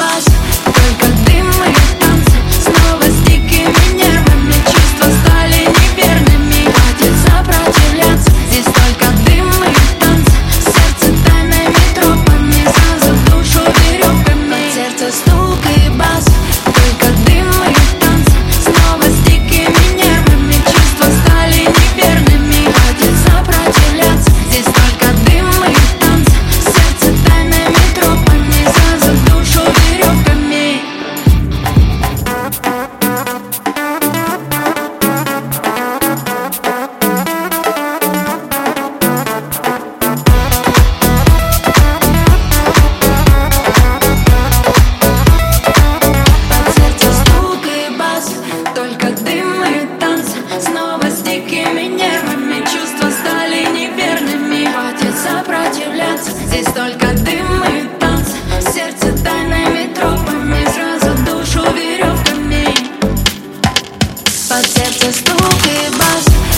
и бас Только дым и сердце стук и бас.